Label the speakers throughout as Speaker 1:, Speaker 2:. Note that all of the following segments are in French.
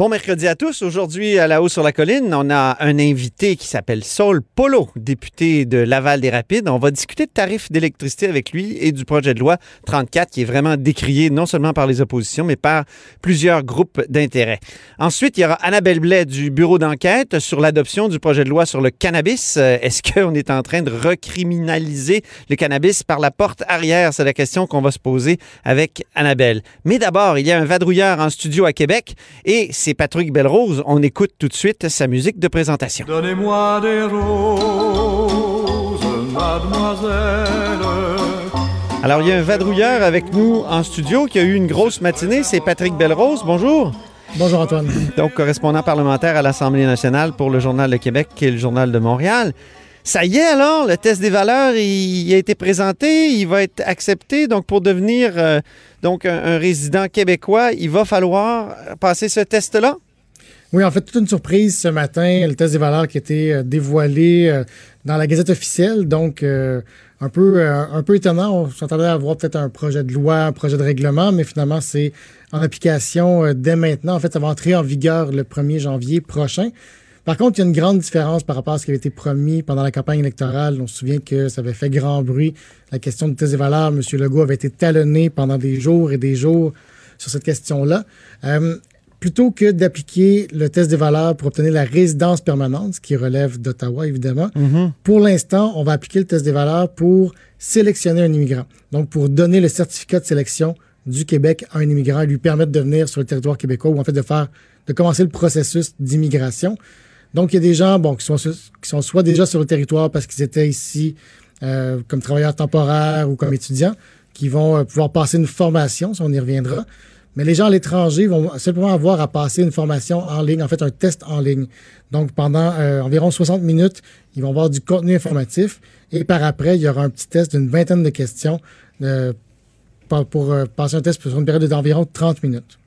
Speaker 1: Bon mercredi à tous. Aujourd'hui, à la haut sur la colline, on a un invité qui s'appelle Saul Polo, député de Laval-des-Rapides. On va discuter de tarifs d'électricité avec lui et du projet de loi 34 qui est vraiment décrié non seulement par les oppositions, mais par plusieurs groupes d'intérêt. Ensuite, il y aura Annabelle Blais du bureau d'enquête sur l'adoption du projet de loi sur le cannabis. Euh, Est-ce qu'on est en train de recriminaliser le cannabis par la porte arrière? C'est la question qu'on va se poser avec Annabelle. Mais d'abord, il y a un vadrouilleur en studio à Québec et c'est Patrick Belrose. On écoute tout de suite sa musique de présentation.
Speaker 2: Donnez-moi des roses, mademoiselle.
Speaker 1: Alors, il y a un vadrouilleur avec nous en studio qui a eu une grosse matinée. C'est Patrick Belrose. Bonjour.
Speaker 3: Bonjour Antoine.
Speaker 1: Donc, correspondant parlementaire à l'Assemblée nationale pour le Journal de Québec et le Journal de Montréal. Ça y est alors, le test des valeurs, il, a été présenté, il va être accepté. Donc, pour devenir euh, donc un, résident québécois, il va falloir passer ce test-là?
Speaker 3: Oui, en fait, toute une surprise ce matin, le test des valeurs qui a été euh, dévoilé euh, dans la Gazette officielle. Donc, un peu, un peu étonnant. On s'attendait à avoir peut-être un projet de loi, un projet de règlement, mais finalement, c'est en application dès maintenant. En fait, ça va entrer en vigueur le 1er janvier prochain. Par contre, il y a une grande différence par rapport à ce qui avait été promis pendant la campagne électorale. On se souvient que ça avait fait grand bruit. La question du test des valeurs, M. Legault avait été talonné pendant des jours et des jours sur cette question-là. Euh, plutôt que d'appliquer le test des valeurs pour obtenir la résidence permanente, ce qui relève d'Ottawa, évidemment, pour l'instant, on va appliquer le test des valeurs pour sélectionner un immigrant. Donc, pour donner le certificat de sélection du Québec à un immigrant et lui permettre de venir sur le territoire québécois ou en fait de faire, de commencer le processus d'immigration. Donc, il y a des gens, qui sont, soit déjà sur le territoire parce qu'ils étaient ici euh, comme travailleurs temporaires ou comme étudiants, qui vont euh, pouvoir passer une formation, si on y reviendra. Mais les gens à l'étranger vont simplement avoir à passer une formation en ligne, en fait un test en ligne. Donc pendant euh, environ 60 minutes, ils vont avoir du contenu informatif et par après, il y aura un petit test d'une vingtaine de questions pour, passer un test sur une période d'environ 30 minutes.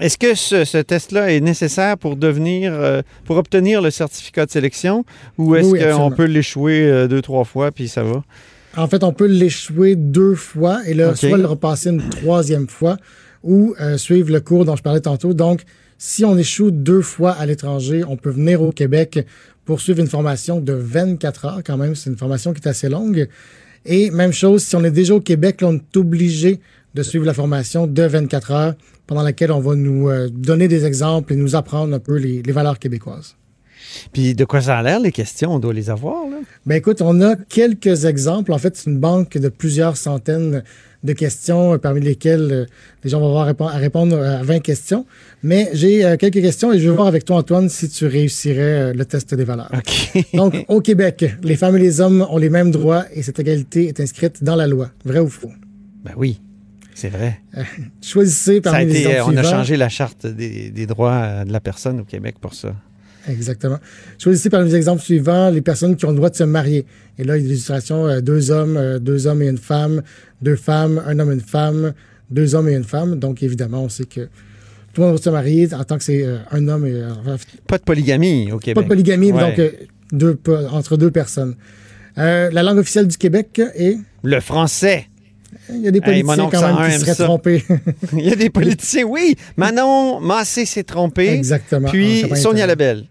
Speaker 1: Est-ce que ce, ce test-là est nécessaire pour devenir, euh, pour obtenir le certificat de sélection ou est-ce
Speaker 3: Oui,
Speaker 1: qu'on peut l'échouer euh, deux, trois fois puis ça va?
Speaker 3: En fait, on peut l'échouer deux fois et là, soit le repasser une troisième fois ou euh, suivre le cours dont je parlais tantôt. Donc, si on échoue deux fois à l'étranger, on peut venir au Québec pour suivre une formation de 24 heures quand même. C'est une formation qui est assez longue. Et même chose, si on est déjà au Québec, là, on est obligé de suivre la formation de 24 heures pendant laquelle on va nous euh, donner des exemples et nous apprendre un peu les, les valeurs québécoises.
Speaker 1: Puis de quoi ça a l'air, les questions, on doit les avoir, là?
Speaker 3: Ben écoute, on a quelques exemples. En fait, c'est une banque de plusieurs centaines de questions, euh, parmi lesquelles euh, les gens vont avoir à répon- à répondre à 20 questions. Mais j'ai quelques questions et je vais voir avec toi, Antoine, si tu réussirais le test des valeurs.
Speaker 1: OK.
Speaker 3: Donc, au Québec, les femmes et les hommes ont les mêmes droits et cette égalité est inscrite dans la loi. Vrai ou faux?
Speaker 1: ben oui, c'est vrai.
Speaker 3: Choisissez
Speaker 1: Ça a
Speaker 3: parmi les
Speaker 1: été,
Speaker 3: exemples
Speaker 1: on a
Speaker 3: suivants.
Speaker 1: changé la charte des, des droits euh, de la personne au Québec pour ça.
Speaker 3: Exactement. Choisissez parmi les exemples suivants les personnes qui ont le droit de se marier. Et là, il y a des illustrations, euh, deux hommes, euh, deux hommes et une femme, deux femmes, un homme et une femme, deux hommes et une femme. Donc, évidemment, on sait que tout le monde de se marier en tant que c'est euh, un homme et
Speaker 1: Pas de polygamie au Québec.
Speaker 3: pas de polygamie,
Speaker 1: Ouais.
Speaker 3: donc deux, entre deux personnes. La langue officielle du Québec est...
Speaker 1: Le français.
Speaker 3: Il y a des politiciens quand même
Speaker 1: 101
Speaker 3: qui seraient
Speaker 1: ça.
Speaker 3: trompés.
Speaker 1: Il y a des politiciens, oui. Manon Massé s'est trompé.
Speaker 3: Exactement. En
Speaker 1: Puis
Speaker 3: campagne
Speaker 1: Sonia. Lebel.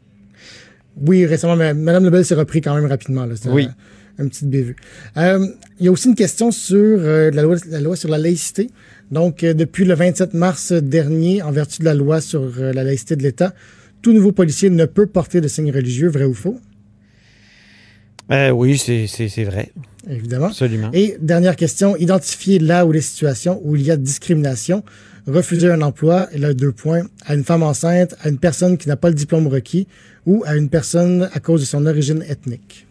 Speaker 3: Oui, récemment, mais Mme Lebel s'est repris quand même rapidement. Là.
Speaker 1: Oui.
Speaker 3: Un, un petit bévue. Euh, il y a aussi une question sur euh, la, loi, la loi sur la laïcité. Donc, euh, depuis le 27 mars dernier, en vertu de la loi sur la laïcité de l'État, tout nouveau policier ne peut porter de signes religieux, vrai ou faux,
Speaker 1: Euh, oui, c'est vrai.
Speaker 3: évidemment.
Speaker 1: Absolument.
Speaker 3: Et dernière question, identifier là où les situations où il y a discrimination, refuser un emploi, et là, deux points, à une femme enceinte, à une personne qui n'a pas le diplôme requis ou à une personne à cause de son origine ethnique.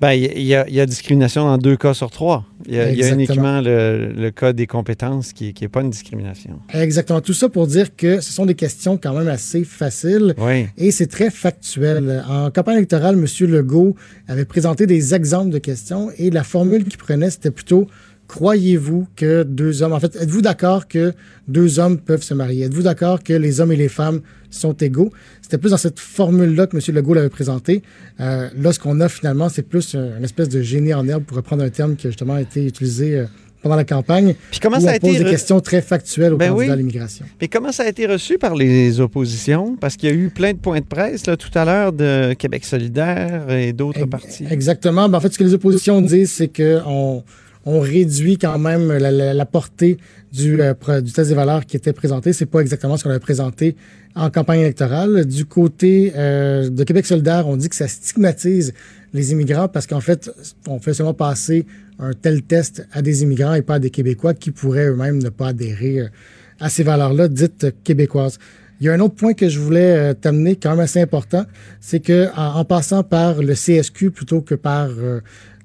Speaker 1: Ben, il y, a- il y a discrimination dans deux cas sur trois. Il y a, y uniquement le, le cas des compétences qui n'est pas une discrimination.
Speaker 3: Exactement. Tout ça pour dire que ce sont des questions quand même assez faciles
Speaker 1: Oui.
Speaker 3: et c'est très factuel. En campagne électorale, M. Legault avait présenté des exemples de questions et la formule qu'il prenait, c'était plutôt croyez-vous que deux hommes, en fait, êtes-vous d'accord que deux hommes peuvent se marier? Êtes-vous d'accord que les hommes et les femmes sont égaux? C'était plus dans cette formule-là que M. Legault l'avait présenté. Euh, là, ce qu'on a finalement, c'est plus un- une espèce de génie en herbe, pour reprendre un terme qui a justement été utilisé euh, pendant la campagne.
Speaker 1: Puis comment
Speaker 3: où
Speaker 1: ça
Speaker 3: on
Speaker 1: a
Speaker 3: pose
Speaker 1: été
Speaker 3: des questions très factuelles aux
Speaker 1: Ben
Speaker 3: candidats
Speaker 1: oui.
Speaker 3: à l'immigration.
Speaker 1: Mais comment ça a été reçu par les oppositions? Parce qu'il y a eu plein de points de presse là, tout à l'heure de Québec solidaire et d'autres partis.
Speaker 3: Exactement. Ben, en fait, ce que les oppositions disent, c'est qu'on on réduit quand même la, la- la portée du, euh, du test des valeurs qui était présenté. C'est pas exactement ce qu'on avait présenté en campagne électorale. Du côté euh, de Québec solidaire, on dit que ça stigmatise les immigrants parce qu'en fait, on fait seulement passer un tel test à des immigrants et pas à des Québécois qui pourraient eux-mêmes ne pas adhérer euh, à ces valeurs-là dites québécoises. Il y a un autre point que je voulais euh, t'amener, quand même assez important, c'est que en, en passant par le CSQ plutôt que par euh,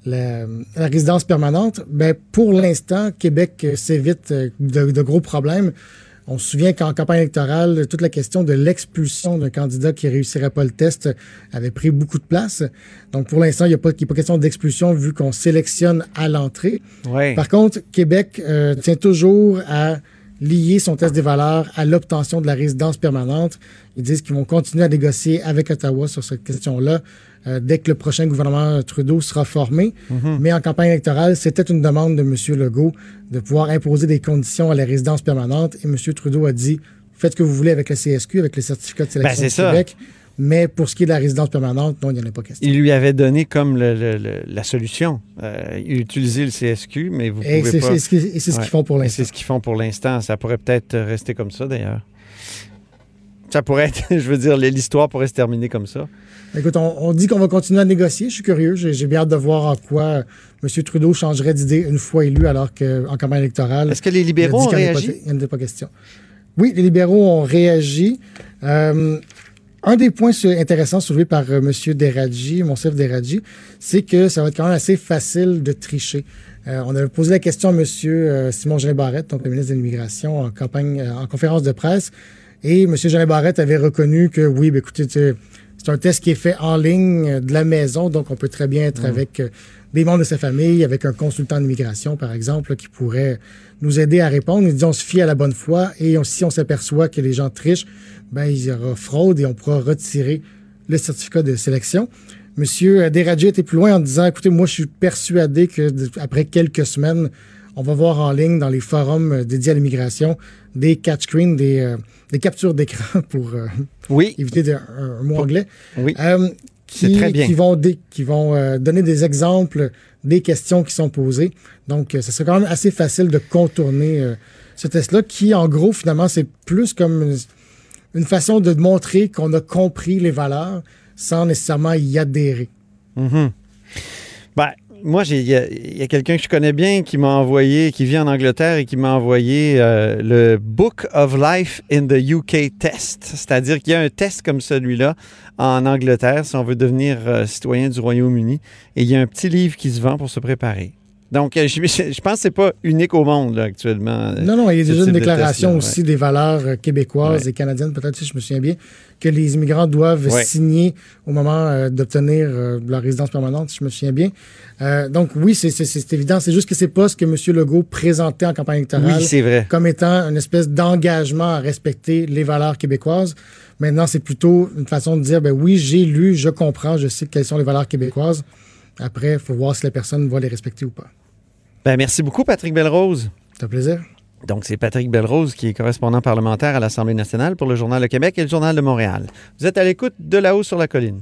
Speaker 3: la, la résidence permanente, ben pour l'instant, Québec euh, s'évite euh, de, de gros problèmes. On se souvient qu'en campagne électorale, toute la question de l'expulsion d'un candidat qui réussirait pas le test avait pris beaucoup de place. Donc, pour l'instant, il n'y a pas, il y a pas question d'expulsion vu qu'on sélectionne à l'entrée.
Speaker 1: Ouais.
Speaker 3: Par contre, Québec euh, tient toujours à lier son test des valeurs à l'obtention de la résidence permanente. Ils disent qu'ils vont continuer à négocier avec Ottawa sur cette question-là euh, dès que le prochain gouvernement Trudeau sera formé. Mais en campagne électorale, c'était une demande de M. Legault de pouvoir imposer des conditions à la résidence permanente. Et M. Trudeau a dit, faites ce que vous voulez avec le CSQ, avec le certificat de sélection
Speaker 1: Ben,
Speaker 3: du
Speaker 1: ça.
Speaker 3: Mais pour ce qui est de la résidence permanente, non, il n'y en a pas question.
Speaker 1: Il lui avait donné comme le- le- le- la solution. Euh, utiliser le CSQ, mais vous
Speaker 3: Et
Speaker 1: pouvez pas.
Speaker 3: c'est ce qu'ils et c'est ce
Speaker 1: Ouais.
Speaker 3: qu'ils font pour l'instant.
Speaker 1: c'est ce qu'ils font pour l'instant. Ça pourrait peut-être rester comme ça, d'ailleurs. Ça pourrait être, je veux dire, l'histoire pourrait se terminer comme ça.
Speaker 3: Écoute, on, on dit qu'on va continuer à négocier. Je suis curieux. J'ai bien hâte de voir en quoi euh, M. Trudeau changerait d'idée une fois élu, alors qu'en campagne électorale,
Speaker 1: Est-ce que les
Speaker 3: il a dit
Speaker 1: libéraux ont
Speaker 3: pas-
Speaker 1: réagi?
Speaker 3: il n'y en a pas question. Oui, les libéraux ont réagi. Euh, un des points intéressants soulevés par euh, M. Deradji, mon chef Deradji, c'est que ça va être quand même assez facile de tricher. Euh, on avait posé la question à M. euh, Simon Jean Barrette, donc le ministre de l'Immigration, en campagne, euh, en conférence de presse, et M. Jean Barrette avait reconnu que oui, ben, écoutez, c'est un test qui est fait en ligne de la maison, donc on peut très bien être avec euh, des membres de sa famille, avec un consultant d'immigration, par exemple, là, qui pourrait nous aider à répondre. Il dit on se fie à la bonne foi et on- si on s'aperçoit que les gens trichent, ben il y aura fraude et on pourra retirer le certificat de sélection. Monsieur Deradji était plus loin en disant écoutez, moi je suis persuadé que après quelques semaines, on va voir en ligne dans les forums dédiés à l'immigration des catch screens, des, euh, des captures d'écran pour euh,
Speaker 1: Oui,
Speaker 3: éviter de- un, un mot anglais.
Speaker 1: oui.
Speaker 3: Euh, qui,
Speaker 1: très bien.
Speaker 3: qui vont, dé- qui vont euh, donner des exemples des questions qui sont posées. Donc, euh, ce serait quand même assez facile de contourner euh, ce test-là, qui, en gros, finalement, c'est plus comme une, une façon de montrer qu'on a compris les valeurs sans nécessairement y adhérer.
Speaker 1: Mhm. Ben, moi, j'ai- il y a, il y a quelqu'un que je connais bien qui m'a envoyé, qui vit en Angleterre et qui m'a envoyé euh, le Book of Life in the UK Test. C'est-à-dire qu'il y a un test comme celui-là en Angleterre si on veut devenir euh, citoyen du Royaume-Uni. Et il y a un petit livre qui se vend pour se préparer. Donc, euh, je, je pense que c'est pas unique au monde là, actuellement.
Speaker 3: Non, non, il y a
Speaker 1: ce
Speaker 3: déjà une déclaration aussi des valeurs euh, québécoises
Speaker 1: Ouais.
Speaker 3: et canadiennes, peut-être si je me souviens bien, que les immigrants doivent
Speaker 1: Ouais.
Speaker 3: signer au moment euh, d'obtenir euh, leur résidence permanente, si je me souviens bien. Euh, donc oui, c'est- évident. C'est juste que c'est pas ce que M. Legault présentait en campagne électorale
Speaker 1: Oui, c'est vrai.
Speaker 3: comme étant une espèce d'engagement à respecter les valeurs québécoises. Maintenant, c'est plutôt une façon de dire, ben oui, j'ai lu, je comprends, je sais quelles sont les valeurs québécoises. Après, il faut voir si la personne va les respecter ou pas.
Speaker 1: Ben, merci beaucoup, Patrick Belrose.
Speaker 3: C'est un plaisir.
Speaker 1: Donc, c'est Patrick Belrose qui est correspondant parlementaire à l'Assemblée nationale pour le Journal de Québec et le Journal de Montréal. Vous êtes à l'écoute de là-haut sur la colline.